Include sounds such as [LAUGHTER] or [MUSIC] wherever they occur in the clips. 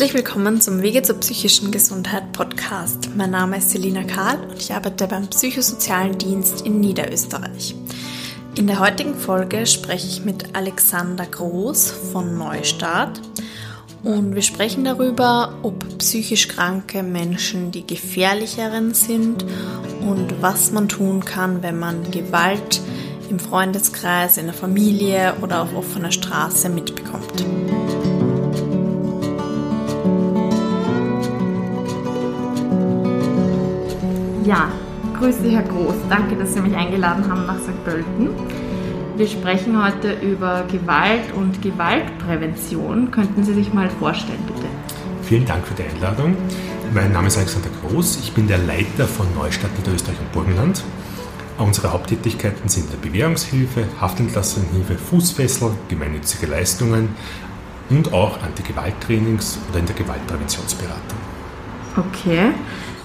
Herzlich willkommen zum Wege zur psychischen Gesundheit Podcast. Mein Name ist Selina Karl und ich arbeite beim Psychosozialen Dienst in Niederösterreich. In der heutigen Folge spreche ich mit Alexander Groß von Neustart und wir sprechen darüber, ob psychisch kranke Menschen die gefährlicheren sind und was man tun kann, wenn man Gewalt im Freundeskreis, in der Familie oder auf offener Straße mitbekommt. Ja, grüße Herr Groß. Danke, dass Sie mich eingeladen haben nach St. Pölten. Wir sprechen heute über Gewalt und Gewaltprävention. Könnten Sie sich mal vorstellen, bitte? Vielen Dank für die Einladung. Mein Name ist Alexander Groß. Ich bin der Leiter von Neustadt Niederösterreich und Burgenland. Unsere Haupttätigkeiten sind der Bewährungshilfe, Haftentlassenhilfe, Fußfessel, gemeinnützige Leistungen und auch Anti-Gewalt-Trainings oder in der Gewaltpräventionsberatung. Okay.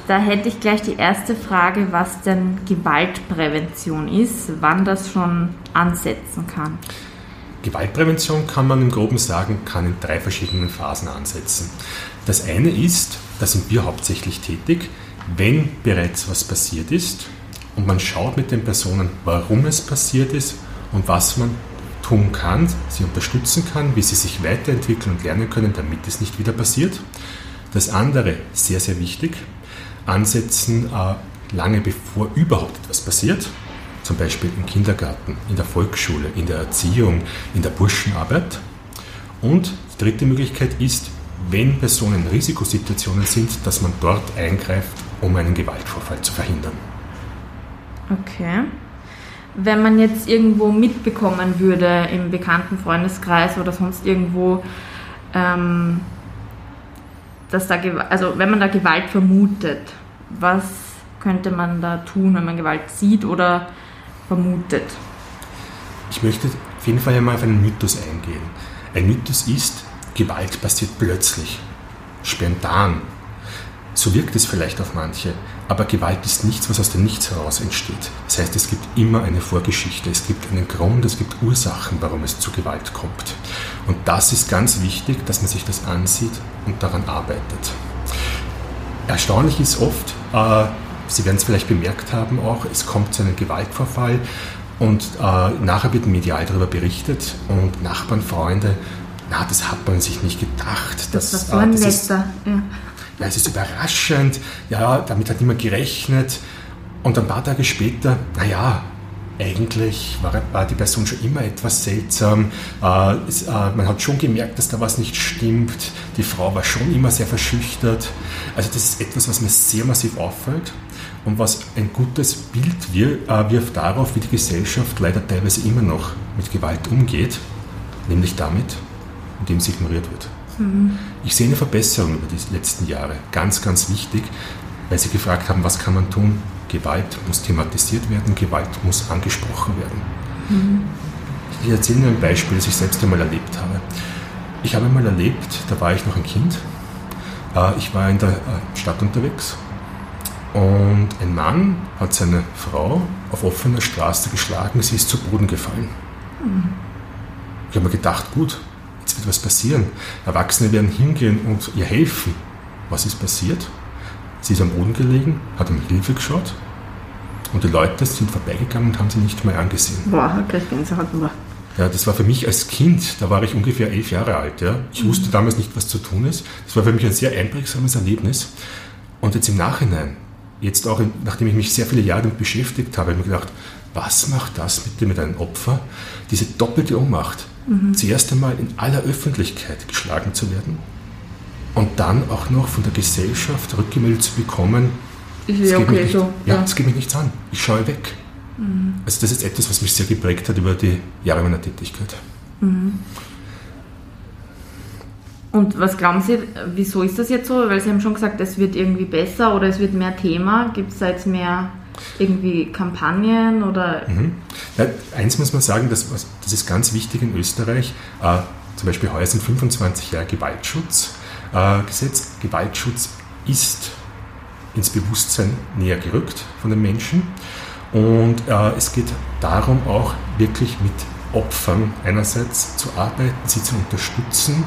Da hätte ich gleich die erste Frage, was denn Gewaltprävention ist, wann das schon ansetzen kann. Gewaltprävention kann man im Groben sagen, kann in drei verschiedenen Phasen ansetzen. Das eine ist, da sind wir hauptsächlich tätig, wenn bereits was passiert ist und man schaut mit den Personen, warum es passiert ist und was man tun kann, sie unterstützen kann, wie sie sich weiterentwickeln und lernen können, damit es nicht wieder passiert. Das andere, sehr, sehr wichtig, ansetzen, äh, lange bevor überhaupt etwas passiert, zum Beispiel im Kindergarten, in der Volksschule, in der Erziehung, in der Burschenarbeit. Und die dritte Möglichkeit ist, wenn Personen in Risikosituationen sind, dass man dort eingreift, um einen Gewaltvorfall zu verhindern. Okay. Wenn man jetzt irgendwo mitbekommen würde im bekannten Freundeskreis oder sonst irgendwo, ähm, dass da, also wenn man da Gewalt vermutet, was könnte man da tun, wenn man Gewalt sieht oder vermutet? Ich möchte auf jeden Fall einmal auf einen Mythos eingehen. Ein Mythos ist, Gewalt passiert plötzlich, spontan. So wirkt es vielleicht auf manche, aber Gewalt ist nichts, was aus dem Nichts heraus entsteht. Das heißt, es gibt immer eine Vorgeschichte, es gibt einen Grund, es gibt Ursachen, warum es zu Gewalt kommt. Und das ist ganz wichtig, dass man sich das ansieht und daran arbeitet. Erstaunlich ist oft, äh, Sie werden es vielleicht bemerkt haben auch, es kommt zu einem Gewaltvorfall und äh, nachher wird medial darüber berichtet und Nachbarn, Freunde, na, das hat man sich nicht gedacht. Das, das war so ein äh, das ist, ja. ja, es ist überraschend, ja, damit hat niemand gerechnet. Und ein paar Tage später, naja, eigentlich war, war, die Person schon immer etwas seltsam. Äh, es, äh, man hat schon gemerkt, dass da was nicht stimmt. Die Frau war schon immer sehr verschüchtert. Also das ist etwas, was mir sehr massiv auffällt und was ein gutes Bild wir, äh, wirft darauf, wie die Gesellschaft leider teilweise immer noch mit Gewalt umgeht, nämlich damit, indem sie ignoriert wird. Mhm. Ich sehe eine Verbesserung über die letzten Jahre, ganz, ganz wichtig, weil Sie gefragt haben, was kann man tun? Gewalt muss thematisiert werden, Gewalt muss angesprochen werden. Mhm. Ich erzähle Ihnen ein Beispiel, das ich selbst einmal erlebt habe. Ich habe einmal erlebt, da war ich noch ein Kind, äh, ich war in der äh, Stadt unterwegs und ein Mann hat seine Frau auf offener Straße geschlagen, sie ist zu Boden gefallen. Mhm. Ich habe mir gedacht, gut, jetzt wird was passieren. Erwachsene werden hingehen und ihr helfen. Was ist passiert? Sie ist am Boden gelegen, hat um Hilfe geschaut und die Leute sind vorbeigegangen und haben sie nicht mehr angesehen. Boah, gleich Gänsehaut. Ja, das war für mich als Kind, da war ich ungefähr elf Jahre alt. Ja. Ich mhm. wusste damals nicht, was zu tun ist. Das war für mich ein sehr einprägsames Erlebnis. Und jetzt im Nachhinein, jetzt auch, nachdem ich mich sehr viele Jahre damit beschäftigt habe, habe ich mir gedacht, was macht das mit, mit einem Opfer? Diese doppelte Ohnmacht. Mhm. Zuerst einmal in aller Öffentlichkeit geschlagen zu werden und dann auch noch von der Gesellschaft rückgemeldet zu bekommen, ja, okay, nicht, so, ja, ja. geht mich nichts an. Ich schaue weg. Mhm. Also das ist etwas, was mich sehr geprägt hat über die Jahre meiner Tätigkeit. Mhm. Und was glauben Sie, wieso ist das jetzt so? Weil Sie haben schon gesagt, es wird irgendwie besser oder es wird mehr Thema. Gibt es da jetzt mehr irgendwie Kampagnen oder? Mhm. Ja, eins muss man sagen, das, das ist ganz wichtig in Österreich. Äh, zum Beispiel heuer sind 25 Jahre Gewaltschutz äh, Gesetz. Gewaltschutz ist ins Bewusstsein näher gerückt von den Menschen. Und äh, es geht darum, auch wirklich mit Opfern einerseits zu arbeiten, sie zu unterstützen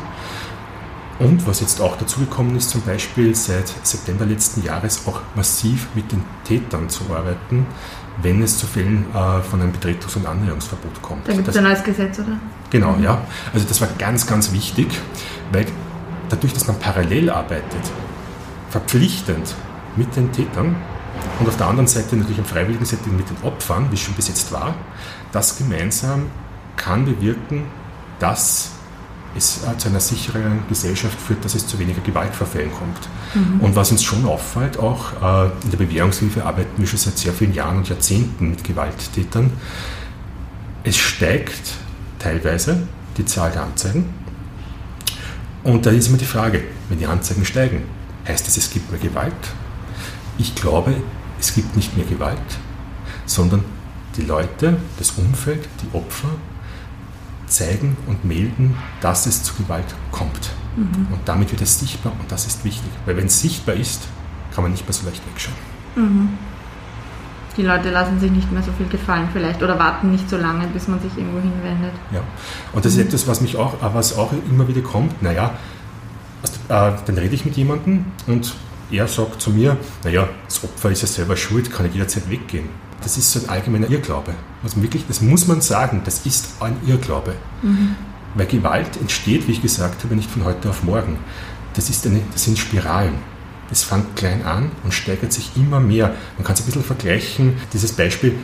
Und was jetzt auch dazugekommen ist, zum Beispiel seit September letzten Jahres auch massiv mit den Tätern zu arbeiten, wenn es zu Fällen äh, von einem Betretungs- und Annäherungsverbot kommt. Da gibt es ein neues Gesetz, oder? Genau, mhm. ja. Also das war ganz, ganz wichtig, weil dadurch, dass man parallel arbeitet, verpflichtend mit den Tätern und auf der anderen Seite natürlich im freiwilligen Setting mit den Opfern, wie es schon bis jetzt war, das gemeinsam kann bewirken, dass es äh, zu einer sicheren Gesellschaft führt, dass es zu weniger Gewaltverfällen kommt. Mhm. Und was uns schon auffällt, auch äh, in der Bewährungshilfe arbeiten wir schon seit sehr vielen Jahren und Jahrzehnten mit Gewalttätern. Es steigt teilweise die Zahl der Anzeigen. Und da ist immer die Frage, wenn die Anzeigen steigen, heißt das, es gibt mehr Gewalt? Ich glaube, es gibt nicht mehr Gewalt, sondern die Leute, das Umfeld, die Opfer zeigen und melden, dass es zu Gewalt kommt. Mhm. Und damit wird es sichtbar und das ist wichtig. Weil wenn es sichtbar ist, kann man nicht mehr so leicht wegschauen. Mhm. Die Leute lassen sich nicht mehr so viel gefallen vielleicht oder warten nicht so lange, bis man sich irgendwo hinwendet. Ja, und das ist etwas, was mich auch, was auch immer wieder kommt. Naja, äh, dann rede ich mit jemandem und er sagt zu mir, naja, das Opfer ist ja selber schuld, kann ich jederzeit weggehen. Das ist so ein allgemeiner Irrglaube. Also wirklich, das muss man sagen, das ist ein Irrglaube. Mhm. Weil Gewalt entsteht, wie ich gesagt habe, nicht von heute auf morgen. Das, ist eine, das sind Spiralen. Das fängt klein an und steigert sich immer mehr. Man kann es ein bisschen vergleichen, dieses Beispiel,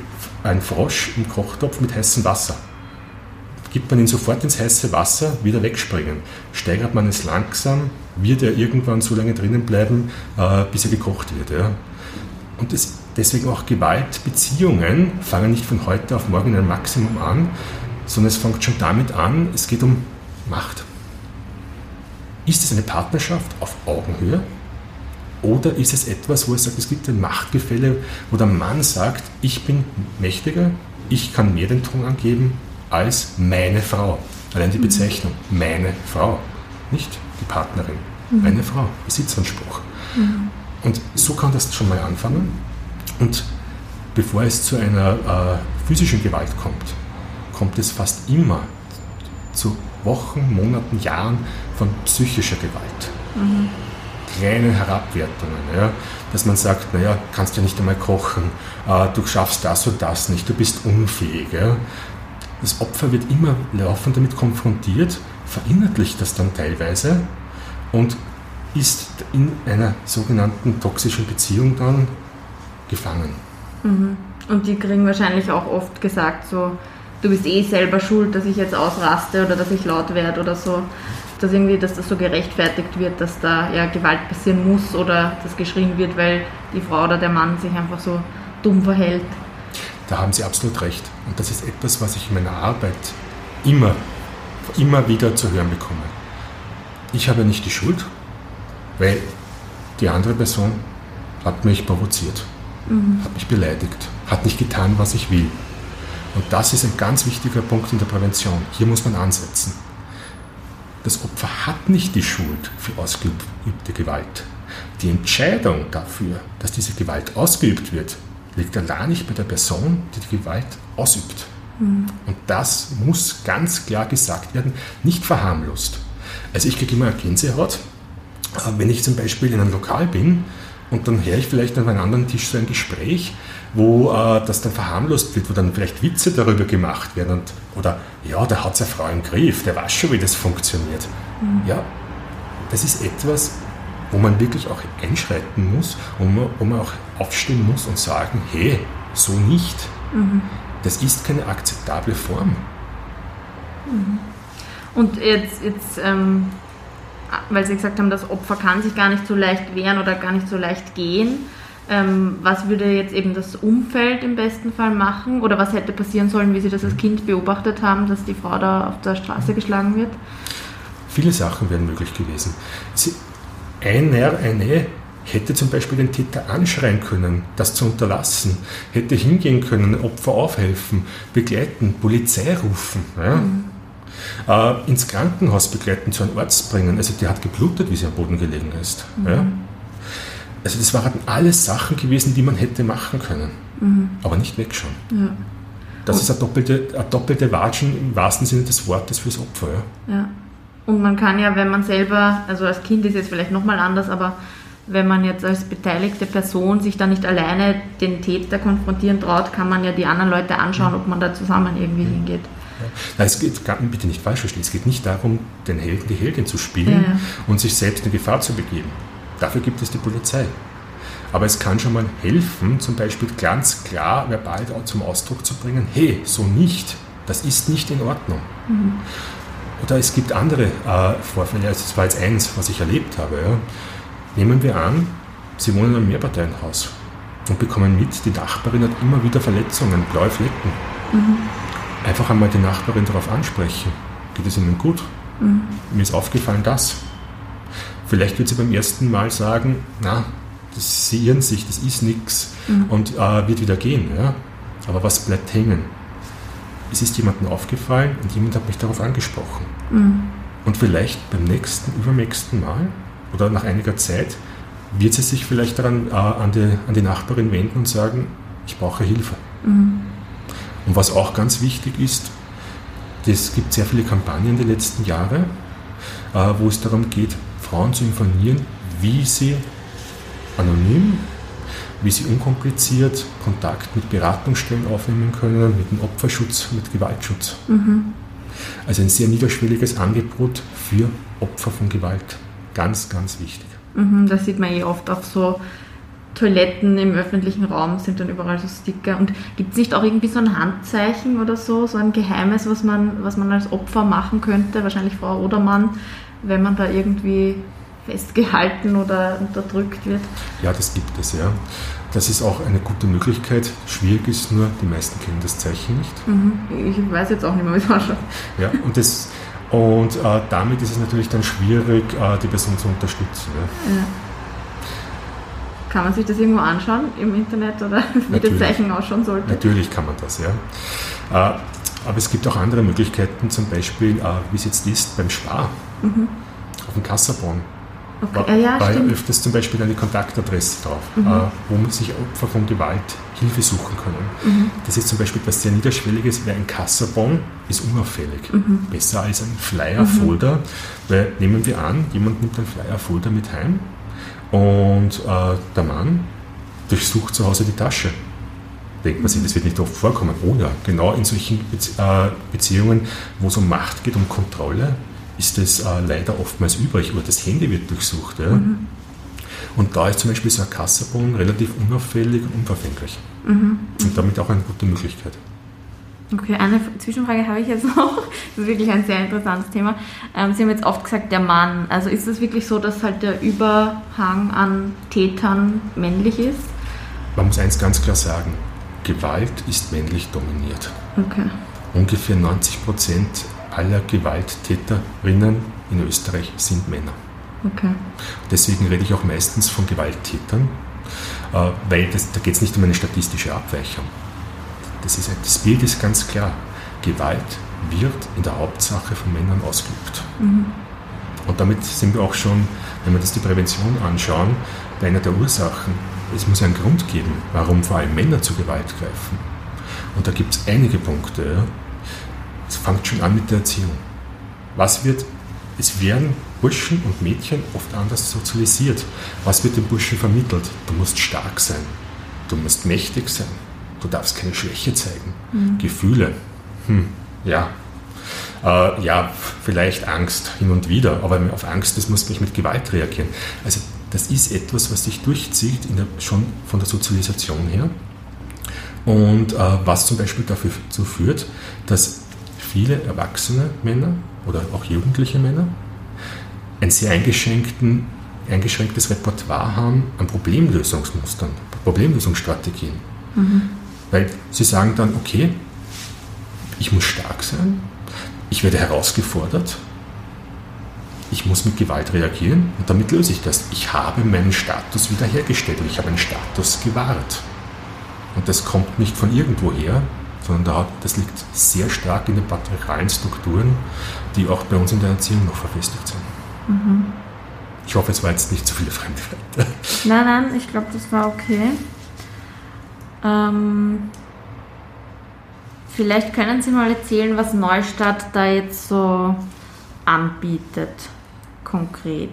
ein Frosch im Kochtopf mit heißem Wasser. Gibt man ihn sofort ins heiße Wasser, wieder wegspringen. Steigert man es langsam, wird er irgendwann so lange drinnen bleiben, äh, bis er gekocht wird. Und das Deswegen auch Gewaltbeziehungen fangen nicht von heute auf morgen in ein Maximum an, sondern es fängt schon damit an, es geht um Macht. Ist es eine Partnerschaft auf Augenhöhe? Oder ist es etwas, wo es sagt, es gibt ein Machtgefälle, wo der Mann sagt, ich bin mächtiger, ich kann mehr den Ton angeben als meine Frau. Allein die mhm. Bezeichnung, meine Frau, nicht die Partnerin, mhm. meine Frau, Besitzanspruch. Mhm. Und so kann das schon mal anfangen. Und bevor es zu einer äh, physischen Gewalt kommt, kommt es fast immer zu Wochen, Monaten, Jahren von psychischer Gewalt. Kleine Herabwertungen, ja, dass man sagt, naja, kannst ja nicht einmal kochen, äh, du schaffst das und das nicht, du bist unfähig. Ja. Das Opfer wird immer laufend damit konfrontiert, verinnerlicht das dann teilweise und ist in einer sogenannten toxischen Beziehung dann gefangen. Mhm. Und die kriegen wahrscheinlich auch oft gesagt, so, du bist eh selber schuld, dass ich jetzt ausraste oder dass ich laut werde oder so. Dass irgendwie, dass das so gerechtfertigt wird, dass da ja Gewalt passieren muss oder dass geschrien wird, weil die Frau oder der Mann sich einfach so dumm verhält. Da haben Sie absolut recht. Und das ist etwas, was ich in meiner Arbeit immer, immer wieder zu hören bekomme. Ich habe nicht die Schuld, weil die andere Person hat mich provoziert mhm. hat mich beleidigt, hat nicht getan, was ich will. Und das ist ein ganz wichtiger Punkt in der Prävention. Hier muss man ansetzen. Das Opfer hat nicht die Schuld für ausgeübte Gewalt. Die Entscheidung dafür, dass diese Gewalt ausgeübt wird, liegt allein nicht bei der Person, die die Gewalt ausübt. Mhm. Und das muss ganz klar gesagt werden, nicht verharmlost. Also ich kriege immer eine Gänsehaut, äh, wenn ich zum Beispiel in einem Lokal bin und dann höre ich vielleicht an einem anderen Tisch so ein Gespräch, wo äh, das dann verharmlost wird, wo dann vielleicht Witze darüber gemacht werden und, oder ja, der hat seine Frau im Griff, der weiß schon, wie das funktioniert. Mhm. Ja, das ist etwas, wo man wirklich auch einschreiten muss und man, wo man auch aufstehen muss und sagen, hey, so nicht. Mhm. Das ist keine akzeptable Form. Mhm. Und jetzt, jetzt ähm, weil Sie gesagt haben, das Opfer kann sich gar nicht so leicht wehren oder gar nicht so leicht gehen. Ähm, was würde jetzt eben das Umfeld im besten Fall machen? Oder was hätte passieren sollen, wie Sie das als Kind beobachtet haben, dass die Frau da auf der Straße geschlagen wird? Viele Sachen wären möglich gewesen. Sie, einer, eine hätte zum Beispiel den Täter anschreien können, das zu unterlassen, hätte hingehen können, Opfer aufhelfen, begleiten, Polizei rufen. Ja? Mhm äh, ins Krankenhaus begleiten, zu einem Arzt bringen. Also die hat geblutet, wie sie am Boden gelegen ist. Mhm. Ja? Also das waren alles Sachen gewesen, die man hätte machen können, mhm. aber nicht wegschauen. Ja. Das ist eine doppelte, eine doppelte Watschen im wahrsten Sinne des Wortes fürs Opfer. Ja. ja. Und man kann ja, wenn man selber, also als Kind ist es vielleicht nochmal anders, aber wenn man jetzt als beteiligte Person sich da nicht alleine den Täter konfrontieren traut, kann man ja die anderen Leute anschauen, ob man da zusammen irgendwie hingeht. Nein, es geht, bitte nicht falsch verstehen, es geht nicht darum, den Helden, die Heldin zu spielen ja. und sich selbst in Gefahr zu begeben. Dafür gibt es die Polizei. Aber es kann schon mal helfen, zum Beispiel ganz klar verbal zum Ausdruck zu bringen, hey, so nicht, das ist nicht in Ordnung. Mhm. Oder es gibt andere äh, Vorfälle, also das war jetzt eins, was ich erlebt habe. Ja. Nehmen wir an, Sie wohnen in einem Mehrparteienhaus und bekommen mit, die Nachbarin hat immer wieder Verletzungen, blaue Flecken. Mhm. Einfach einmal die Nachbarin darauf ansprechen. Geht es Ihnen gut? Mhm. Mir ist aufgefallen, das. Vielleicht wird sie beim ersten Mal sagen, na, das Sie irren sich, das ist nichts mhm. und äh, wird wieder gehen. Ja? Aber was bleibt hängen? Es ist jemandem aufgefallen und jemand hat mich darauf angesprochen. Mhm. Und vielleicht beim nächsten, übernächsten Mal oder nach einiger Zeit wird sie sich vielleicht daran äh, an, die, an die Nachbarin wenden und sagen, ich brauche Hilfe. Mhm. Und was auch ganz wichtig ist, es gibt sehr viele Kampagnen die letzten Jahre, äh, wo es darum geht, Frauen zu informieren, wie sie anonym, wie sie unkompliziert Kontakt mit Beratungsstellen aufnehmen können, mit dem Opferschutz, mit Gewaltschutz. Mhm. Also ein sehr niederschwelliges Angebot für Opfer von Gewalt. Ganz, ganz wichtig. Mhm, das sieht man eh oft auf so Toiletten im öffentlichen Raum sind dann überall so Sticker. Und gibt es nicht auch irgendwie so ein Handzeichen oder so, so ein Geheimes, was man, was man als Opfer machen könnte, wahrscheinlich Frau oder Mann, wenn man da irgendwie festgehalten oder unterdrückt wird? Ja, das gibt es, ja. Das ist auch eine gute Möglichkeit. Schwierig ist nur, die meisten kennen das Zeichen nicht. Mhm. Ich weiß jetzt auch nicht mehr, wie es ausschaut. Ja, und das und äh, damit ist es natürlich dann schwierig, äh, die Person zu unterstützen. Ja. Ja. Kann man sich das irgendwo anschauen im Internet oder [LAUGHS] wie natürlich, das Zeichen ausschauen sollte? Natürlich kann man das, ja. Äh, aber es gibt auch andere Möglichkeiten, zum Beispiel, äh, wie es jetzt ist, beim Spar, mhm. auf dem Kassabon. Okay. War, ja, ja öfters zum Beispiel eine Kontaktadresse drauf, mhm. äh, wo sich Opfer von Gewalt Hilfe suchen können. Mhm. Das ist zum Beispiel etwas sehr Niederschwelliges, weil ein Kassabon ist unauffällig. Mhm. Besser als ein Flyer-Folder, weil nehmen wir an, jemand nimmt ein Flyer-Folder mit heim und äh, der Mann durchsucht zu Hause die Tasche. Denkt man sich, das wird nicht oft vorkommen. Oder genau in solchen äh, Beziehungen, wo es um Macht geht, um Kontrolle, ist das äh, leider oftmals übrig oder das Handy wird durchsucht. Ja? Mhm. Und da ist zum Beispiel so ein Kassabon relativ unauffällig und unverfänglich. Mhm. Und damit auch eine gute Möglichkeit. Okay, eine Zwischenfrage habe ich jetzt [LAUGHS] noch. Das ist wirklich ein sehr interessantes Thema. Ähm, Sie haben jetzt oft gesagt, der Mann. Also ist es wirklich so, dass halt der Überhang an Tätern männlich ist? Man muss eins ganz klar sagen: Gewalt ist männlich dominiert. Okay. Ungefähr 90 Prozent aller Gewalttäterinnen in Österreich sind Männer. Okay. Deswegen rede ich auch meistens von Gewalttätern, äh, weil das, da geht es nicht um eine statistische Abweichung. Das, ist, das Bild ist ganz klar. Gewalt wird in der Hauptsache von Männern ausgeübt. Mhm. Und damit sind wir auch schon, wenn wir das die Prävention anschauen, bei einer der Ursachen. Es muss einen Grund geben, warum vor allem Männer zu Gewalt greifen. Und da gibt es einige Punkte. Es fängt schon an mit der Erziehung. Was wird, es werden Burschen und Mädchen oft anders sozialisiert. Was wird den Burschen vermittelt? Du musst stark sein, du musst mächtig sein, du darfst keine Schwäche zeigen. Mhm. Gefühle, hm, ja. Äh, ja, vielleicht Angst hin und wieder, aber auf Angst, das muss ich mit Gewalt reagieren. Also das ist etwas, was sich durchzieht, der, schon von der Sozialisation her. Und äh, was zum Beispiel dazu führt, dass viele erwachsene Männer oder auch jugendliche Männer ein sehr eingeschränktes Repertoire haben an Problemlösungsmustern, Problemlösungsstrategien. Mhm. Weil sie sagen dann, okay, ich muss stark sein, ich werde herausgefordert, ich muss mit Gewalt reagieren und damit löse ich das. Ich habe meinen Status wiederhergestellt und ich habe einen Status gewahrt. Und das kommt nicht von irgendwoher, sondern das liegt sehr stark in den patriarchalen Strukturen, die auch bei uns in der Erziehung noch verfestigt sind. Mhm. Ich hoffe, es war jetzt nicht zu viele Fremdwörter. Nein, nein, ich glaube, das war okay. Ähm, vielleicht können Sie mal erzählen, was Neustadt da jetzt so anbietet, konkret.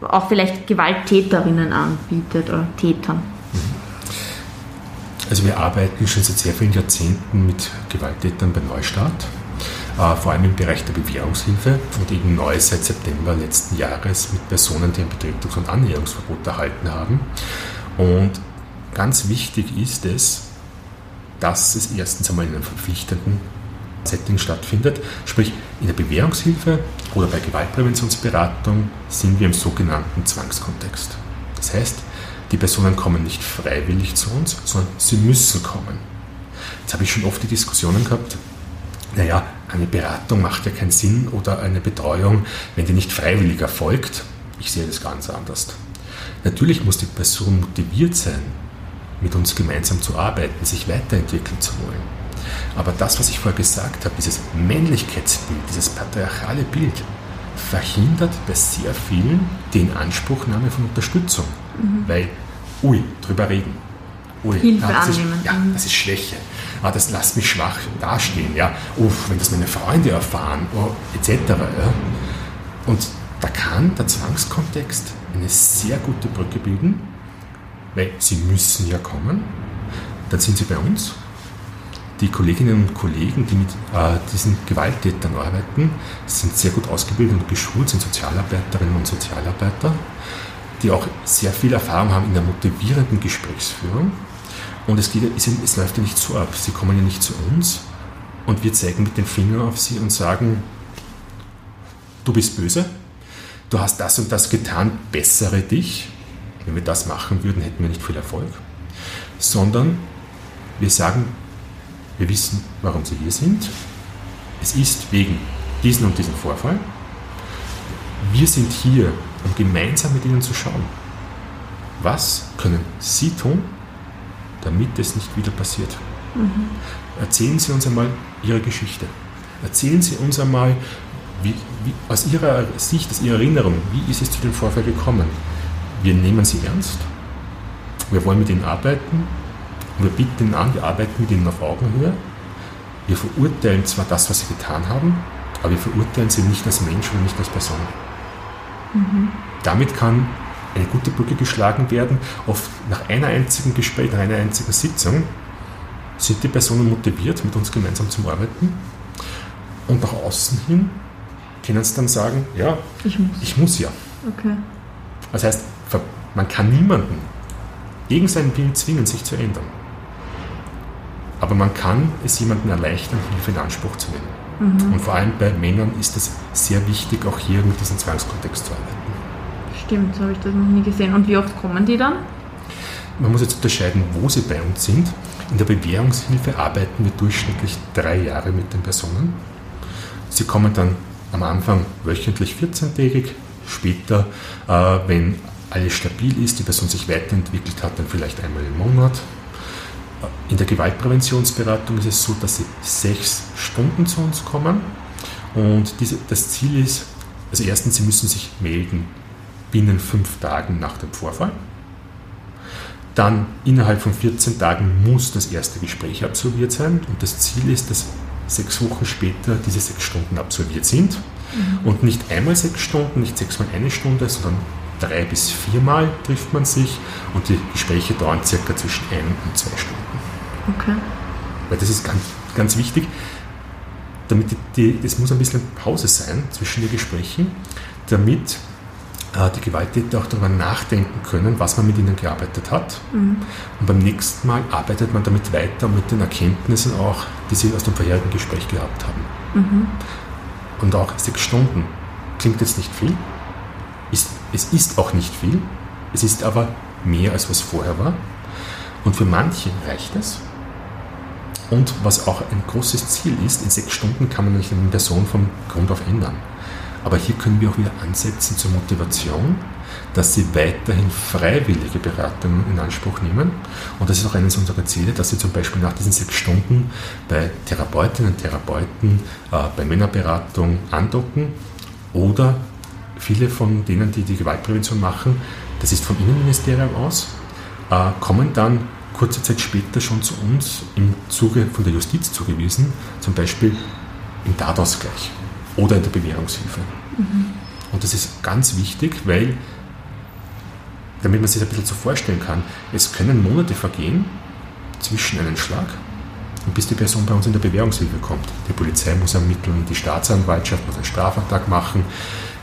Auch vielleicht Gewalttäterinnen anbietet oder Tätern. Also wir arbeiten schon seit sehr vielen Jahrzehnten mit Gewalttätern bei Neustart, äh, vor allem im Bereich der Bewährungshilfe und eben neu seit September letzten Jahres mit Personen, die ein Betretungs- und Annäherungsverbot erhalten haben. Und ganz wichtig ist es, dass es erstens einmal in einem verpflichtenden Setting stattfindet. Sprich, in der Bewährungshilfe oder bei Gewaltpräventionsberatung sind wir im sogenannten Zwangskontext. Das heißt, die Personen kommen nicht freiwillig zu uns, sondern sie müssen kommen. Jetzt habe ich schon oft die Diskussionen gehabt, naja, eine Beratung macht ja keinen Sinn oder eine Betreuung, wenn die nicht freiwillig erfolgt. Ich sehe das ganz anders. Natürlich muss die Person motiviert sein, mit uns gemeinsam zu arbeiten, sich weiterentwickeln zu wollen. Aber das, was ich vorher gesagt habe, dieses Männlichkeitsbild, dieses patriarchale Bild, verhindert bei sehr vielen die Inanspruchnahme von Unterstützung. Mhm. Weil, ui, drüber reden. Ui, Hilfe ah, das annehmen. Ist, ja, das ist Schwäche. Ah, das lässt mich schwach dastehen. Ja. Uff, wenn das meine Freunde erfahren, oh, etc. Ja. Und da kann der Zwangskontext eine sehr gute Brücke bilden, weil sie müssen ja kommen. Dann sind sie bei uns die Kolleginnen und Kollegen, die mit äh, diesen Gewalttätern arbeiten, sind sehr gut ausgebildet und geschult, sind Sozialarbeiterinnen und Sozialarbeiter, die auch sehr viel Erfahrung haben in der motivierenden Gesprächsführung. Und es, geht, es, es läuft ja nicht so ab. Sie kommen ja nicht zu uns und wir zeigen mit dem Finger auf sie und sagen, du bist böse, du hast das und das getan, bessere dich. Wenn wir das machen würden, hätten wir nicht viel Erfolg. Sondern wir sagen, wir wissen, warum Sie hier sind. Es ist wegen diesen und diesen Vorfall. Wir sind hier, um gemeinsam mit Ihnen zu schauen, was können Sie tun, damit es nicht wieder passiert. Mhm. Erzählen Sie uns einmal Ihre Geschichte. Erzählen Sie uns einmal, wie, wie, aus Ihrer Sicht, aus Ihrer Erinnerung, wie ist es zu dem Vorfall gekommen? Wir nehmen Sie ernst. Wir wollen mit Ihnen arbeiten. Und wir bieten ihnen an, wir arbeiten mit ihnen auf Augenhöhe. Wir verurteilen zwar das, was sie getan haben, aber wir verurteilen sie nicht als Mensch oder nicht als Person. Mhm. Damit kann eine gute Brücke geschlagen werden. Oft nach einer einzigen Gespräch, nach einer einzigen Sitzung sind die Personen motiviert, mit uns gemeinsam zu arbeiten. Und nach außen hin können sie dann sagen, ja, ich muss, ich muss ja. Okay. Das heißt, man kann niemanden gegen seinen Willen zwingen, sich zu ändern. Aber man kann es jemandem erleichtern, Hilfe in Anspruch zu nehmen. Mhm. Und vor allem bei Männern ist es sehr wichtig, auch hier mit diesem Zwangskontext zu arbeiten. Stimmt, so habe ich das noch nie gesehen. Und wie oft kommen die dann? Man muss jetzt unterscheiden, wo sie bei uns sind. In der Bewährungshilfe arbeiten wir durchschnittlich drei Jahre mit den Personen. Sie kommen dann am Anfang wöchentlich 14-tägig, später, äh, wenn alles stabil ist, die Person sich weiterentwickelt hat, dann vielleicht einmal im Monat, in der Gewaltpräventionsberatung ist es so, dass sie sechs Stunden zu uns kommen und diese, das Ziel ist, also erstens, sie müssen sich melden binnen fünf Tagen nach dem Vorfall. Dann innerhalb von 14 Tagen muss das erste Gespräch absolviert sein und das Ziel ist, dass sechs Wochen später diese sechs Stunden absolviert sind mhm. und nicht einmal sechs Stunden, nicht sechsmal eine Stunde, sondern drei bis viermal trifft man sich und die Gespräche dauern circa zwischen ein und zwei Stunden. Okay. Weil das ist ganz, ganz wichtig, damit die, die, es muss ein bisschen Pause sein zwischen den Gesprächen, damit äh, die Gewalttäter auch darüber nachdenken können, was man mit ihnen gearbeitet hat. Mhm. Und beim nächsten Mal arbeitet man damit weiter mit den Erkenntnissen auch, die sie aus dem vorherigen Gespräch gehabt haben. Mhm. Und auch sechs Stunden klingt jetzt nicht viel, es ist auch nicht viel, es ist aber mehr als was vorher war. Und für manche reicht es. Und was auch ein großes Ziel ist, in sechs Stunden kann man nicht eine Person vom Grund auf ändern. Aber hier können wir auch wieder ansetzen zur Motivation, dass sie weiterhin freiwillige Beratungen in Anspruch nehmen. Und das ist auch eines unserer Ziele, dass sie zum Beispiel nach diesen sechs Stunden bei Therapeutinnen und Therapeuten äh, bei Männerberatung andocken oder viele von denen, die die Gewaltprävention machen, das ist vom Innenministerium aus, äh, kommen dann kurze Zeit später schon zu uns im Zuge von der Justiz zugewiesen, zum Beispiel im Tatausgleich. oder in der Bewährungshilfe. Mhm. Und das ist ganz wichtig, weil, damit man sich das ein bisschen so vorstellen kann, es können Monate vergehen zwischen einem Schlag und bis die Person bei uns in der Bewährungshilfe kommt. Die Polizei muss ermitteln, die Staatsanwaltschaft muss einen Strafantrag machen,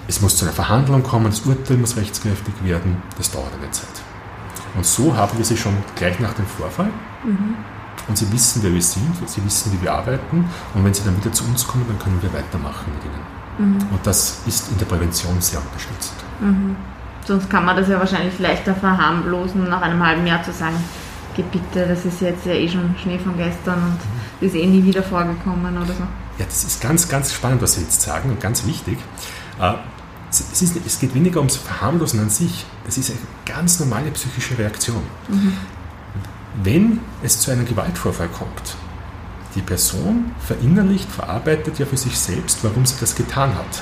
es muss zu einer Verhandlung kommen, das Urteil muss rechtskräftig werden, das dauert eine Zeit. Und so haben wir sie schon gleich nach dem Vorfall. Mhm. Und sie wissen, wer wir sind, sie wissen, wie wir arbeiten. Und wenn sie dann wieder zu uns kommen, dann können wir weitermachen mit ihnen. Mhm. Und das ist in der Prävention sehr unterstützend. Mhm. Sonst kann man das ja wahrscheinlich leichter verharmlosen, nach einem halben Jahr zu sagen, geh bitte, das ist jetzt ja eh schon Schnee von gestern und mhm. ist eh nie wieder vorgekommen oder so. Ja, das ist ganz, ganz spannend, was Sie jetzt sagen und ganz wichtig. Es, ist, es geht weniger ums Verharmlosen an sich. Es ist eine ganz normale psychische Reaktion. Mhm. Wenn es zu einem Gewaltvorfall kommt, die Person verinnerlicht, verarbeitet ja für sich selbst, warum sie das getan hat.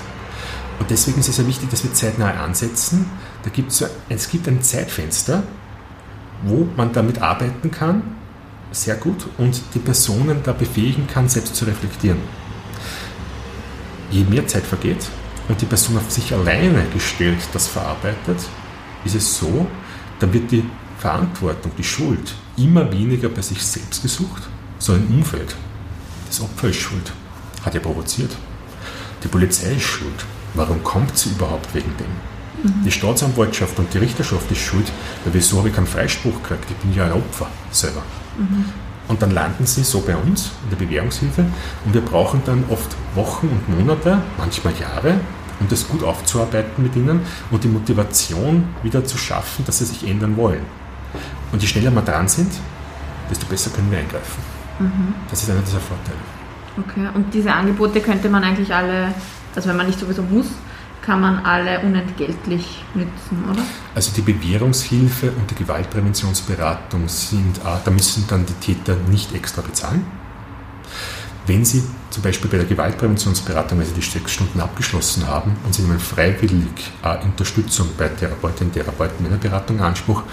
Und deswegen ist es ja wichtig, dass wir zeitnah ansetzen. Da gibt es, es gibt ein Zeitfenster, wo man damit arbeiten kann, sehr gut, und die Personen da befähigen kann, selbst zu reflektieren. Je mehr Zeit vergeht, und die Person auf sich alleine gestellt das verarbeitet, ist es so, dann wird die Verantwortung, die Schuld immer weniger bei sich selbst gesucht, sondern im Umfeld. Das Opfer ist schuld, hat er provoziert. Die Polizei ist schuld. Warum kommt sie überhaupt wegen dem? Mhm. Die Staatsanwaltschaft und die Richterschaft ist schuld, weil wieso habe ich keinen Freispruch gekriegt? Ich bin ja ein Opfer selber. Mhm. Und dann landen sie so bei uns in der Bewährungshilfe und wir brauchen dann oft Wochen und Monate, manchmal Jahre, um das gut aufzuarbeiten mit ihnen und die Motivation wieder zu schaffen, dass sie sich ändern wollen. Und je schneller wir dran sind, desto besser können wir eingreifen. Mhm. Das ist einer dieser Vorteile. Okay, und diese Angebote könnte man eigentlich alle, also wenn man nicht sowieso muss, kann man alle unentgeltlich nützen, oder? Also die Bewährungshilfe und die Gewaltpräventionsberatung sind, äh, da müssen dann die Täter nicht extra bezahlen. Wenn Sie zum Beispiel bei der Gewaltpräventionsberatung, wenn Sie die sechs Stunden abgeschlossen haben und Sie nehmen freiwillig äh, Unterstützung bei Therapeutinnen und Therapeuten in der Beratung Anspruch,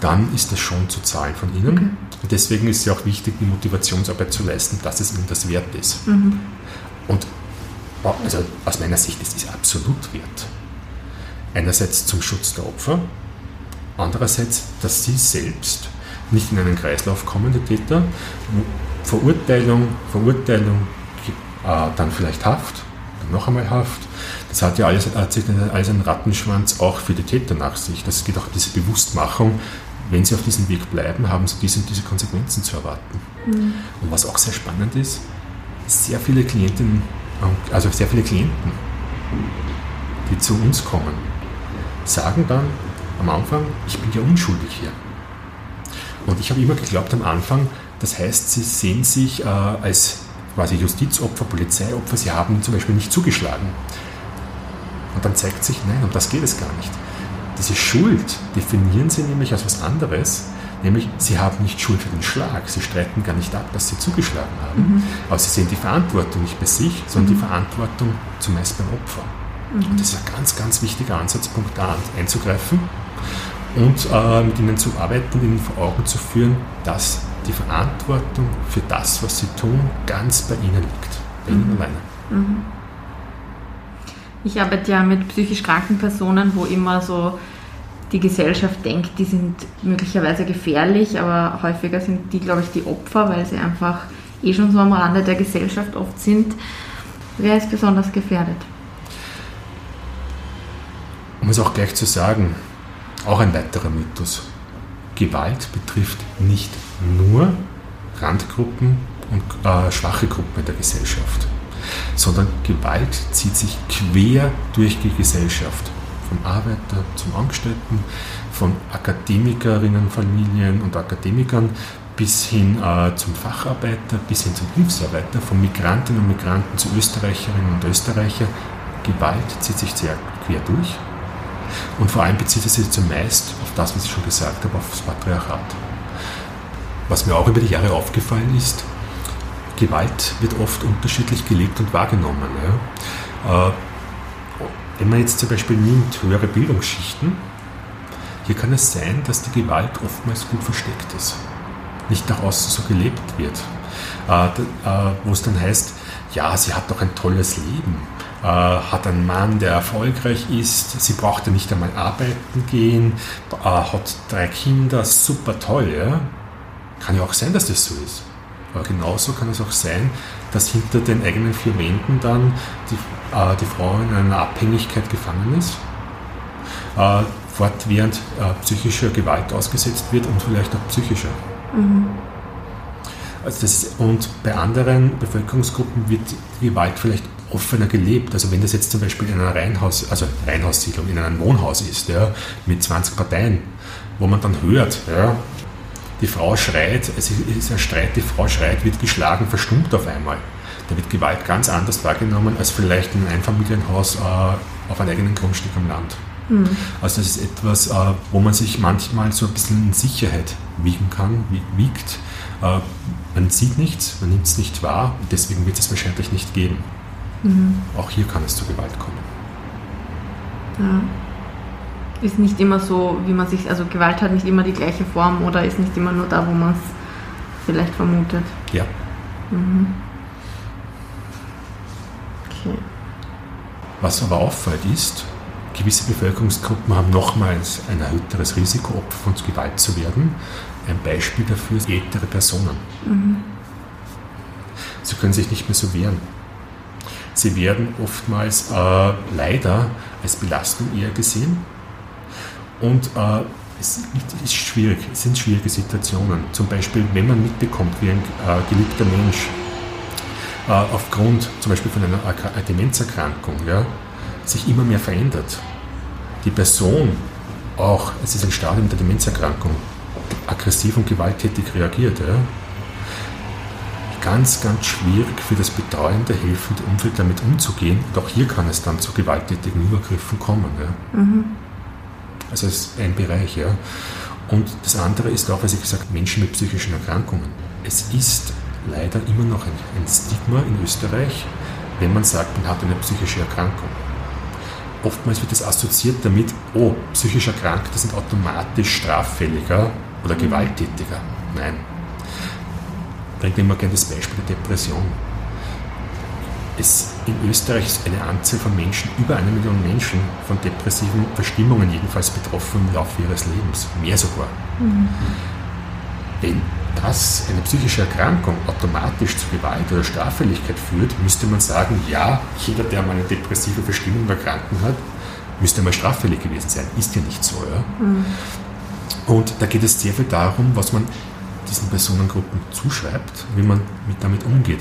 dann ist das schon zu zahlen von Ihnen. Okay. Und deswegen ist es ja auch wichtig, die Motivationsarbeit zu leisten, dass es Ihnen das wert ist. Mhm. Und also aus meiner Sicht ist es absolut wert. Einerseits zum Schutz der Opfer, andererseits, dass sie selbst nicht in einen Kreislauf kommen, die Täter, Verurteilung, Verurteilung, äh, dann vielleicht Haft, dann noch einmal Haft. Das hat ja alles, hat alles einen Rattenschwanz auch für die Täter nach sich. Das geht auch diese Bewusstmachung, wenn sie auf diesem Weg bleiben, haben sie diese und diese Konsequenzen zu erwarten. Mhm. Und was auch sehr spannend ist, sehr viele Klientinnen also sehr viele Klienten, die zu uns kommen, sagen dann am Anfang, ich bin ja unschuldig hier. Und ich habe immer geglaubt am Anfang, das heißt, sie sehen sich äh, als quasi Justizopfer, Polizeiopfer, sie haben zum Beispiel nicht zugeschlagen. Und dann zeigt sich, nein, um das geht es gar nicht. Diese Schuld definieren sie nämlich als was anderes, Nämlich, sie haben nicht Schuld für den Schlag. Sie streiten gar nicht ab, dass sie zugeschlagen haben. Mhm. Aber sie sehen die Verantwortung nicht bei sich, sondern mhm. die Verantwortung zumeist beim Opfer. Mhm. Und das ist ein ganz, ganz wichtiger Ansatzpunkt, da einzugreifen und äh, mit ihnen zu arbeiten, ihnen vor Augen zu führen, dass die Verantwortung für das, was sie tun, ganz bei ihnen liegt. Bei ihnen mhm. alleine. Mhm. Ich arbeite ja mit psychisch kranken Personen, wo immer so die Gesellschaft denkt, die sind möglicherweise gefährlich, aber häufiger sind die, glaube ich, die Opfer, weil sie einfach eh schon so am Rande der Gesellschaft oft sind. Wer ist besonders gefährdet? Um es auch gleich zu sagen, auch ein weiterer Mythos. Gewalt betrifft nicht nur Randgruppen und äh, schwache Gruppen in der Gesellschaft, sondern Gewalt zieht sich quer durch die Gesellschaft vom Arbeiter zum Angestellten, von Akademikerinnenfamilien und Akademikern bis hin äh, zum Facharbeiter, bis hin zum Hilfsarbeiter, von Migrantinnen und Migranten zu Österreicherinnen und Österreicher. Gewalt zieht sich sehr quer durch. Und vor allem bezieht es sich zumeist auf das, was ich schon gesagt habe, auf das Patriarchat. Was mir auch über die Jahre aufgefallen ist, Gewalt wird oft unterschiedlich gelebt und wahrgenommen. Ja. Äh, wenn man jetzt zum Beispiel nimmt höhere Bildungsschichten, hier kann es sein, dass die Gewalt oftmals gut versteckt ist, nicht nach außen so gelebt wird, äh, äh, wo es dann heißt, ja, sie hat doch ein tolles Leben, äh, hat einen Mann, der erfolgreich ist, sie brauchte nicht einmal arbeiten gehen, hat drei Kinder, super toll. Ja? Kann ja auch sein, dass das so ist. Aber genauso kann es auch sein, dass hinter den eigenen vier Wänden dann die, äh, die Frau in einer Abhängigkeit gefangen ist, äh, fortwährend äh, psychischer Gewalt ausgesetzt wird und vielleicht auch psychischer. Mhm. Also das, und bei anderen Bevölkerungsgruppen wird die Gewalt vielleicht offener gelebt. Also wenn das jetzt zum Beispiel in einer Reihenhaus, also Reihenhaussiedlung, in einem Wohnhaus ist, ja, mit 20 Parteien, wo man dann hört, ja, die Frau schreit, es ist ein Streit, die Frau schreit, wird geschlagen, verstummt auf einmal. Da wird Gewalt ganz anders wahrgenommen als vielleicht in einem Einfamilienhaus äh, auf einem eigenen Grundstück am Land. Mhm. Also das ist etwas, äh, wo man sich manchmal so ein bisschen in Sicherheit wiegen kann, wiegt. Äh, man sieht nichts, man nimmt es nicht wahr und deswegen wird es wahrscheinlich nicht geben. Mhm. Auch hier kann es zu Gewalt kommen. Ja ist nicht immer so, wie man sich, also Gewalt hat nicht immer die gleiche Form oder ist nicht immer nur da, wo man es vielleicht vermutet. Ja. Mhm. Okay. Was aber auffällt ist, gewisse Bevölkerungsgruppen haben nochmals ein erhöhteres Risiko, Opfer von Gewalt zu werden. Ein Beispiel dafür sind ältere Personen. Mhm. Sie können sich nicht mehr so wehren. Sie werden oftmals äh, leider als Belastung eher gesehen und äh, es ist schwierig, es sind schwierige Situationen. Zum Beispiel, wenn man mitbekommt, wie ein äh, geliebter Mensch äh, aufgrund zum Beispiel von einer Demenzerkrankung ja, sich immer mehr verändert. Die Person auch, es ist ein Stadium der Demenzerkrankung, aggressiv und gewalttätig reagiert. Ja. Ganz, ganz schwierig für das betreuende, helfende Umfeld damit umzugehen. Und auch hier kann es dann zu gewalttätigen Übergriffen kommen. Ja. Mhm. Also das ist ein Bereich. Ja. Und das andere ist auch, was ich gesagt habe, Menschen mit psychischen Erkrankungen. Es ist leider immer noch ein, ein Stigma in Österreich, wenn man sagt, man hat eine psychische Erkrankung. Oftmals wird es assoziiert damit, oh, psychisch Erkrankte sind automatisch straffälliger oder mhm. gewalttätiger. Nein. Ich bringe immer gerne das Beispiel der Depression es in Österreich ist eine Anzahl von Menschen, über eine Million Menschen, von depressiven Verstimmungen jedenfalls betroffen im Laufe ihres Lebens. Mehr sogar. Mhm. Wenn das eine psychische Erkrankung automatisch zu Gewalt oder Straffälligkeit führt, müsste man sagen, ja, jeder, der mal eine depressive Verstimmung erkranken hat, müsste mal straffällig gewesen sein. Ist ja nicht so. Ja? Mhm. Und da geht es sehr viel darum, was man diesen Personengruppen zuschreibt, wie man mit damit umgeht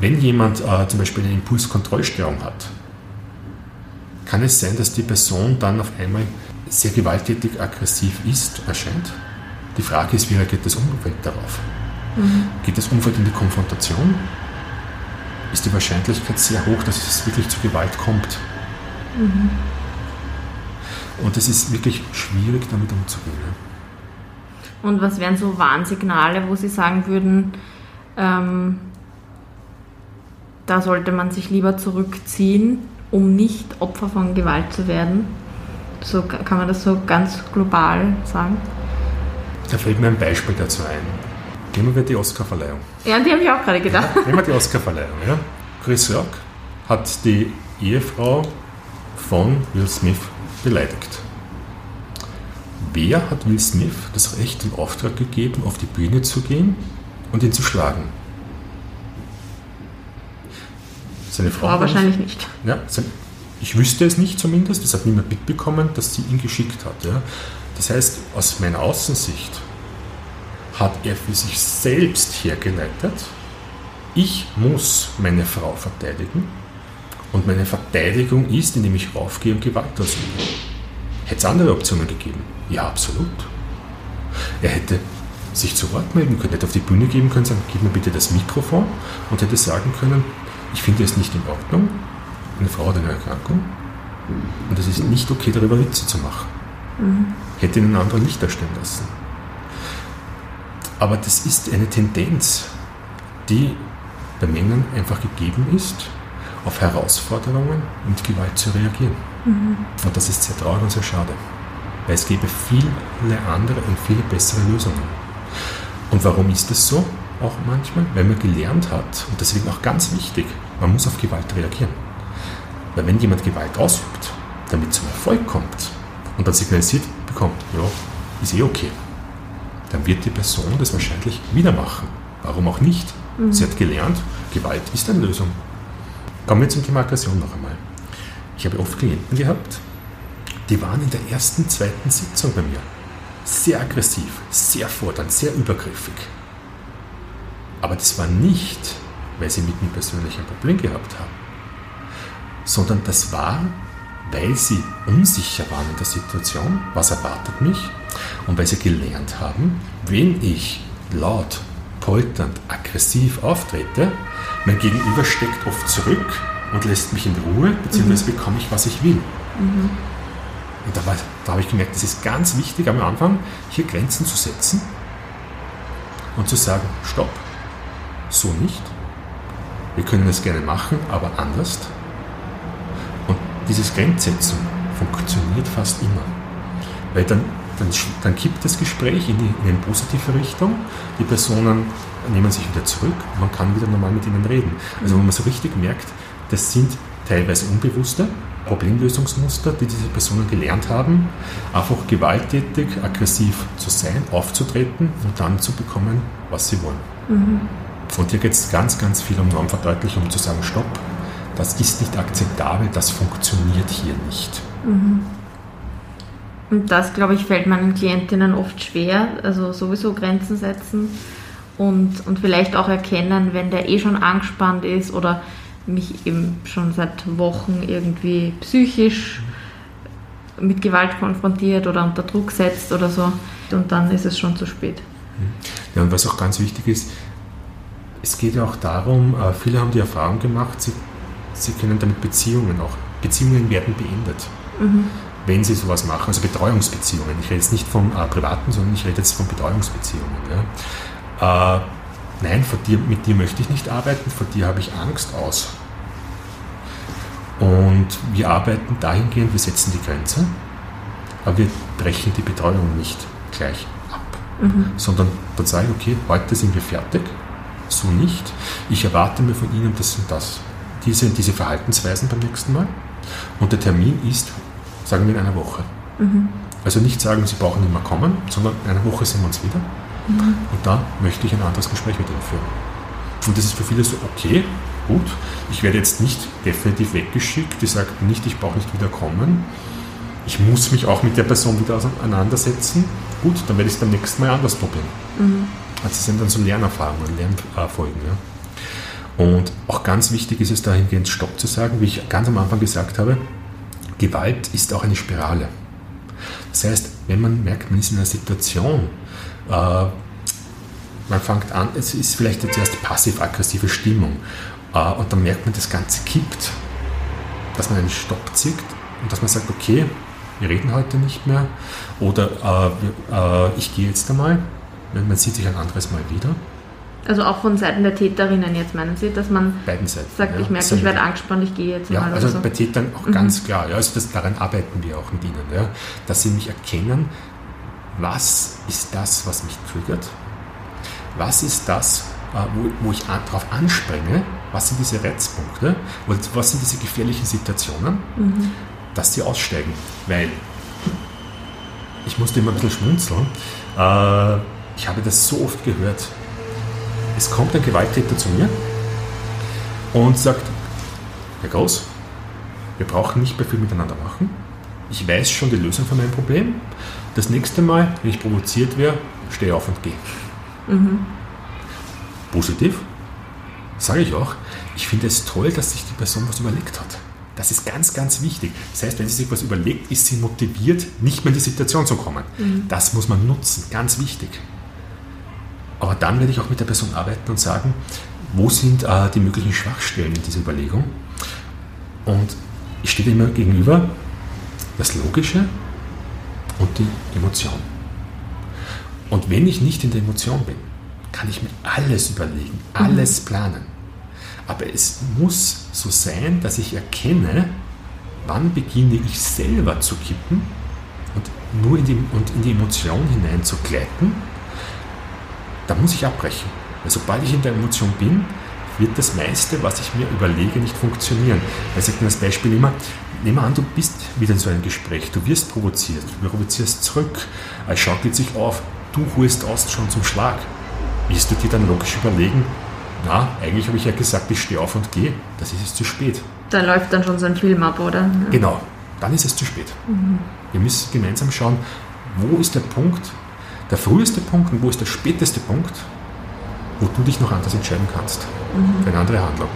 wenn jemand äh, zum Beispiel eine Impulskontrollstörung hat, kann es sein, dass die Person dann auf einmal sehr gewalttätig aggressiv ist, erscheint. Die Frage ist, wie reagiert das Umfeld darauf? Mhm. Geht das Umfeld in die Konfrontation? Ist die Wahrscheinlichkeit sehr hoch, dass es wirklich zu Gewalt kommt? Mhm. Und es ist wirklich schwierig, damit umzugehen. Und was wären so Warnsignale, wo Sie sagen würden, ähm, da sollte man sich lieber zurückziehen, um nicht Opfer von Gewalt zu werden. So kann man das so ganz global sagen. Da fällt mir ein Beispiel dazu ein. Nehmen wir die Oscarverleihung. Ja, die habe ich auch gerade gedacht. Ja, nehmen wir die Oscarverleihung. Ja. Chris Rock hat die Ehefrau von Will Smith beleidigt. Wer hat Will Smith das Recht im Auftrag gegeben, auf die Bühne zu gehen und ihn zu schlagen? Seine Frau, Frau wahrscheinlich nicht. Ja, sein, ich wüsste es nicht zumindest, das hat niemand mitbekommen, dass sie ihn geschickt hat. Ja. Das heißt, aus meiner Außensicht hat er für sich selbst hergeleitet, ich muss meine Frau verteidigen und meine Verteidigung ist, indem ich raufgehe und Gewalt ausübe. Hätte es andere Optionen gegeben? Ja, absolut. Er hätte sich zu Wort melden können, hätte auf die Bühne geben können, sagen, gib mir bitte das Mikrofon und hätte sagen können, ich finde es nicht in Ordnung, eine Frau hat eine Erkrankung und es ist nicht okay, darüber Witze zu machen. Mhm. Hätte einen anderen nicht erstellen lassen. Aber das ist eine Tendenz, die bei Männern einfach gegeben ist, auf Herausforderungen mit Gewalt zu reagieren. Mhm. Und das ist sehr traurig und sehr schade. Weil es gäbe viele andere und viele bessere Lösungen. Und warum ist das so? Auch manchmal, weil man gelernt hat, und deswegen auch ganz wichtig, man muss auf Gewalt reagieren. Weil wenn jemand Gewalt ausübt, damit zum Erfolg kommt und dann signalisiert bekommt, ja, ist eh okay, dann wird die Person das wahrscheinlich wieder machen. Warum auch nicht? Mhm. Sie hat gelernt, Gewalt ist eine Lösung. Kommen wir zum Thema Aggression noch einmal. Ich habe oft Klienten gehabt, die waren in der ersten, zweiten Sitzung bei mir sehr aggressiv, sehr fordernd, sehr übergriffig. Aber das war nicht, weil sie mit mir persönlich ein Problem gehabt haben, sondern das war, weil sie unsicher waren in der Situation, was erwartet mich, und weil sie gelernt haben, wenn ich laut, polternd, aggressiv auftrete, mein Gegenüber steckt oft zurück und lässt mich in Ruhe, beziehungsweise mhm. bekomme ich, was ich will. Mhm. Und da, da habe ich gemerkt, es ist ganz wichtig am Anfang, hier Grenzen zu setzen und zu sagen, stopp, so nicht. Wir können es gerne machen, aber anders. Und dieses Grenzsetzen funktioniert fast immer. Weil dann, dann, dann kippt das Gespräch in, die, in eine positive Richtung, die Personen nehmen sich wieder zurück und man kann wieder normal mit ihnen reden. Also wenn man so richtig merkt, das sind teilweise unbewusste Problemlösungsmuster, die diese Personen gelernt haben, einfach gewalttätig, aggressiv zu sein, aufzutreten und dann zu bekommen, was sie wollen. Mhm. Und hier geht es ganz, ganz viel um Normverdeutlichung, um zu sagen, stopp, das ist nicht akzeptabel, das funktioniert hier nicht. Mhm. Und das, glaube ich, fällt meinen Klientinnen oft schwer, also sowieso Grenzen setzen und, und vielleicht auch erkennen, wenn der eh schon angespannt ist oder mich eben schon seit Wochen irgendwie psychisch mit Gewalt konfrontiert oder unter Druck setzt oder so. Und dann ist es schon zu spät. Ja, und was auch ganz wichtig ist, es geht ja auch darum, äh, viele haben die Erfahrung gemacht, sie, sie können damit Beziehungen auch, Beziehungen werden beendet, mhm. wenn sie sowas machen, also Betreuungsbeziehungen. Ich rede jetzt nicht von äh, privaten, sondern ich rede jetzt von Betreuungsbeziehungen. Ja. Äh, nein, dir, mit dir möchte ich nicht arbeiten, vor dir habe ich Angst aus. Und wir arbeiten dahingehend, wir setzen die Grenze, aber wir brechen die Betreuung nicht gleich ab, mhm. sondern dann sage ich, okay, heute sind wir fertig, so nicht. Ich erwarte mir von Ihnen das und das. Diese, diese Verhaltensweisen beim nächsten Mal. Und der Termin ist, sagen wir, in einer Woche. Mhm. Also nicht sagen, Sie brauchen nicht mehr kommen, sondern in einer Woche sehen wir uns wieder. Mhm. Und da möchte ich ein anderes Gespräch mit Ihnen führen. Und das ist für viele so, okay, gut, ich werde jetzt nicht definitiv weggeschickt, die sagt nicht, ich brauche nicht wieder kommen. Ich muss mich auch mit der Person wieder auseinandersetzen. Gut, dann werde ich es beim nächsten Mal anders probieren. Mhm. Also das sind dann so Lernerfahrungen, Lernfolgen. Ja. Und auch ganz wichtig ist es dahingehend, Stopp zu sagen, wie ich ganz am Anfang gesagt habe, Gewalt ist auch eine Spirale. Das heißt, wenn man merkt, man ist in einer Situation, äh, man fängt an, es ist vielleicht zuerst passiv-aggressive Stimmung äh, und dann merkt man, das Ganze kippt, dass man einen Stopp zieht und dass man sagt, okay, wir reden heute nicht mehr oder äh, äh, ich gehe jetzt einmal, man sieht sich ein anderes Mal wieder. Also auch von Seiten der Täterinnen jetzt meinen Sie, dass man Beiden Seiten, sagt, ja, ich merke, ich werde angespannt, ich gehe jetzt ja, mal. Also so. bei Tätern auch mhm. ganz klar, ja, also das, daran arbeiten wir auch mit ihnen, ja, dass sie mich erkennen, was ist das, was mich triggert, was ist das, äh, wo, wo ich darauf anspringe, was sind diese Reizpunkte, was sind diese gefährlichen Situationen, mhm. dass sie aussteigen. Weil ich musste immer ein bisschen schmunzeln. Äh, ich habe das so oft gehört. Es kommt ein Gewalttäter zu mir und sagt, Herr Groß, wir brauchen nicht mehr viel miteinander machen. Ich weiß schon die Lösung von meinem Problem. Das nächste Mal, wenn ich provoziert werde, stehe auf und gehe. Mhm positiv, sage ich auch, ich finde es toll, dass sich die Person was überlegt hat. Das ist ganz, ganz wichtig. Das heißt, wenn sie sich was überlegt, ist sie motiviert, nicht mehr in die Situation zu kommen. Mhm. Das muss man nutzen, ganz wichtig. Aber dann werde ich auch mit der Person arbeiten und sagen, wo sind äh, die möglichen Schwachstellen in dieser Überlegung? Und ich stehe immer gegenüber das Logische und die Emotion. Und wenn ich nicht in der Emotion bin, kann ich mir alles überlegen, alles mhm. planen. Aber es muss so sein, dass ich erkenne, wann beginne ich selber zu kippen und nur in die, und in die Emotion hinein zu gleiten, da muss ich abbrechen. Weil sobald ich in der Emotion bin, wird das meiste, was ich mir überlege, nicht funktionieren. Weil ich sage das Beispiel immer, nehmen wir an, du bist wieder in so einem Gespräch, du wirst provoziert, du provozierst zurück, es schaukelt sich auf, du holst aus schon zum Schlag. Wirst du dir dann logisch überlegen, na, eigentlich habe ich ja gesagt, ich stehe auf und gehe, das ist es zu spät. Da läuft dann schon so ein Film ab, oder? Genau, dann ist es zu spät. Mhm. Wir müssen gemeinsam schauen, wo ist der Punkt, der früheste Punkt und wo ist der späteste Punkt, wo du dich noch anders entscheiden kannst mhm. für eine andere Handlung.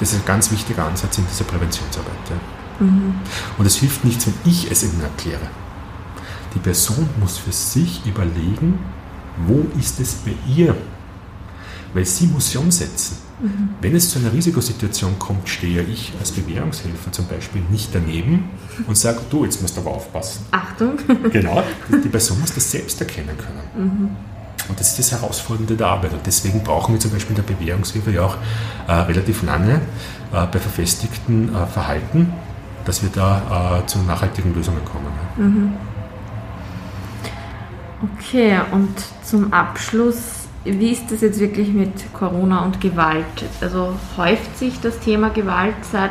Das ist ein ganz wichtiger Ansatz in dieser Präventionsarbeit. Ja. Mhm. Und es hilft nichts, wenn ich es ihnen erkläre. Die Person muss für sich überlegen, wo ist es bei ihr? Weil sie muss sie umsetzen. Mhm. Wenn es zu einer Risikosituation kommt, stehe ich als Bewährungshelfer zum Beispiel nicht daneben und sage, du, jetzt musst du aber aufpassen. Achtung. [LAUGHS] Genau, die Person muss das selbst erkennen können. Mhm. Und das ist das Herausfordernde der Arbeit. Und deswegen brauchen wir zum Beispiel in der Bewährungshilfe ja auch äh, relativ lange äh, bei verfestigten äh, Verhalten, dass wir da äh, zu nachhaltigen Lösungen kommen. Mhm. Okay, und zum Abschluss, wie ist das jetzt wirklich mit Corona und Gewalt? Also häuft sich das Thema Gewalt, seit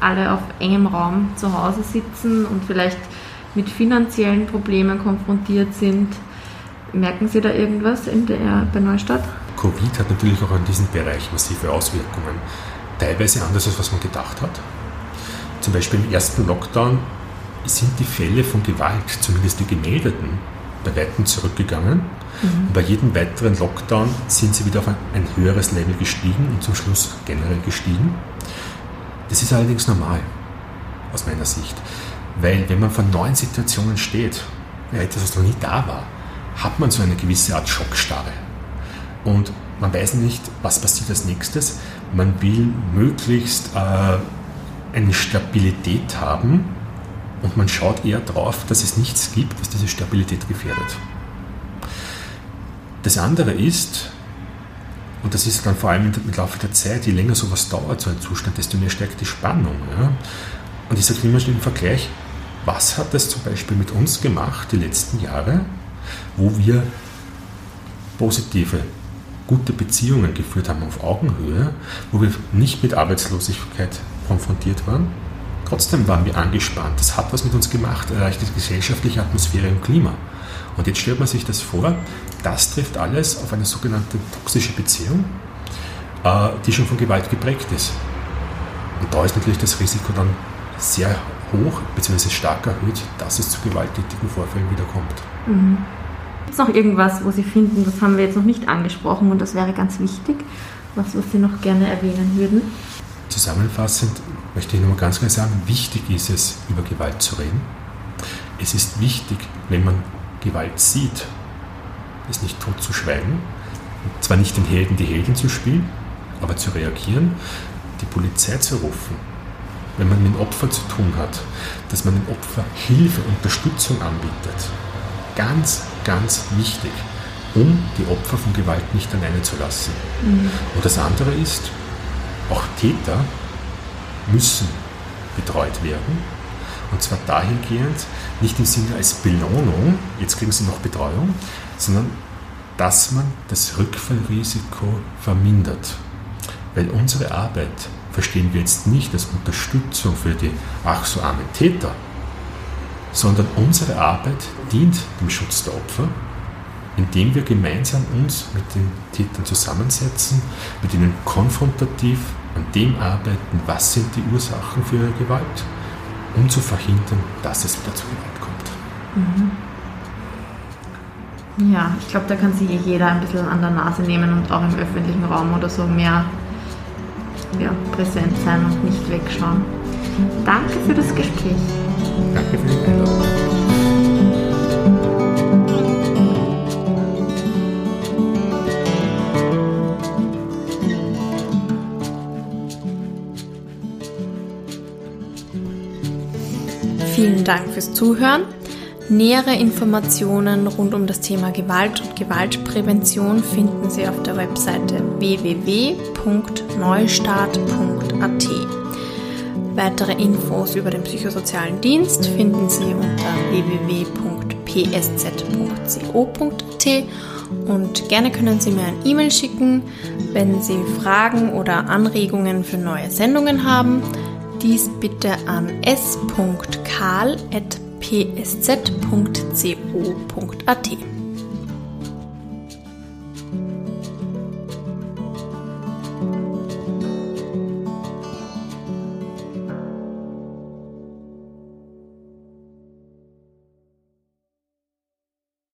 alle auf engem Raum zu Hause sitzen und vielleicht mit finanziellen Problemen konfrontiert sind? Merken Sie da irgendwas in der, bei Neustadt? Covid hat natürlich auch in diesem Bereich massive Auswirkungen. Teilweise anders, als was man gedacht hat. Zum Beispiel im ersten Lockdown sind die Fälle von Gewalt, zumindest die gemeldeten, bei weitem zurückgegangen. Mhm. Bei jedem weiteren Lockdown sind sie wieder auf ein, ein höheres Level gestiegen und zum Schluss generell gestiegen. Das ist allerdings normal, aus meiner Sicht. Weil wenn man vor neuen Situationen steht, etwas, was noch nie da war, hat man so eine gewisse Art Schockstarre. Und man weiß nicht, was passiert als nächstes. Man will möglichst äh, eine Stabilität haben und man schaut eher darauf, dass es nichts gibt, was diese Stabilität gefährdet. Das andere ist, und das ist dann vor allem im Laufe der Zeit, je länger sowas dauert, so ein Zustand, desto mehr steigt die Spannung. Ja? Und ich sage immer schon im Vergleich, was hat das zum Beispiel mit uns gemacht die letzten Jahre, wo wir positive, gute Beziehungen geführt haben auf Augenhöhe, wo wir nicht mit Arbeitslosigkeit konfrontiert waren. Trotzdem waren wir angespannt. Das hat was mit uns gemacht, erreicht die gesellschaftliche Atmosphäre und Klima. Und jetzt stellt man sich das vor, das trifft alles auf eine sogenannte toxische Beziehung, äh, die schon von Gewalt geprägt ist. Und da ist natürlich das Risiko dann sehr hoch bzw. stark erhöht, dass es zu gewalttätigen Vorfällen wiederkommt. Mhm. Gibt es noch irgendwas, wo Sie finden, das haben wir jetzt noch nicht angesprochen und das wäre ganz wichtig, was, was Sie noch gerne erwähnen würden? Zusammenfassend möchte ich nur ganz klar sagen, wichtig ist es, über Gewalt zu reden. Es ist wichtig, wenn man Gewalt sieht, es nicht tot zu schweigen, und zwar nicht den Helden die Heldin zu spielen, aber zu reagieren, die Polizei zu rufen, wenn man mit dem Opfer zu tun hat, dass man dem Opfer Hilfe, Unterstützung anbietet. Ganz, ganz wichtig, um die Opfer von Gewalt nicht alleine zu lassen. Mhm. Und das andere ist, auch Täter müssen betreut werden. Und zwar dahingehend, nicht im Sinne als Belohnung, jetzt kriegen sie noch Betreuung, sondern dass man das Rückfallrisiko vermindert. Weil unsere Arbeit verstehen wir jetzt nicht als Unterstützung für die ach so armen Täter, sondern unsere Arbeit dient dem Schutz der Opfer, indem wir gemeinsam uns mit den Tätern zusammensetzen, mit ihnen konfrontativ an dem arbeiten, was sind die Ursachen für ihre Gewalt, um zu verhindern, dass es wieder zu Gewalt kommt. Mhm. Ja, ich glaube, da kann sich jeder ein bisschen an der Nase nehmen und auch im öffentlichen Raum oder so mehr ja, präsent sein und nicht wegschauen. Danke für das Gespräch. Danke für die Einladung. Vielen Dank fürs Zuhören. Nähere Informationen rund um das Thema Gewalt und Gewaltprävention finden Sie auf der Webseite www.neustart.at. Weitere Infos über den psychosozialen Dienst finden Sie unter www.psz.co.at und gerne können Sie mir ein E-Mail schicken, wenn Sie Fragen oder Anregungen für neue Sendungen haben. Dies bitte an s.karl.psz.co.at.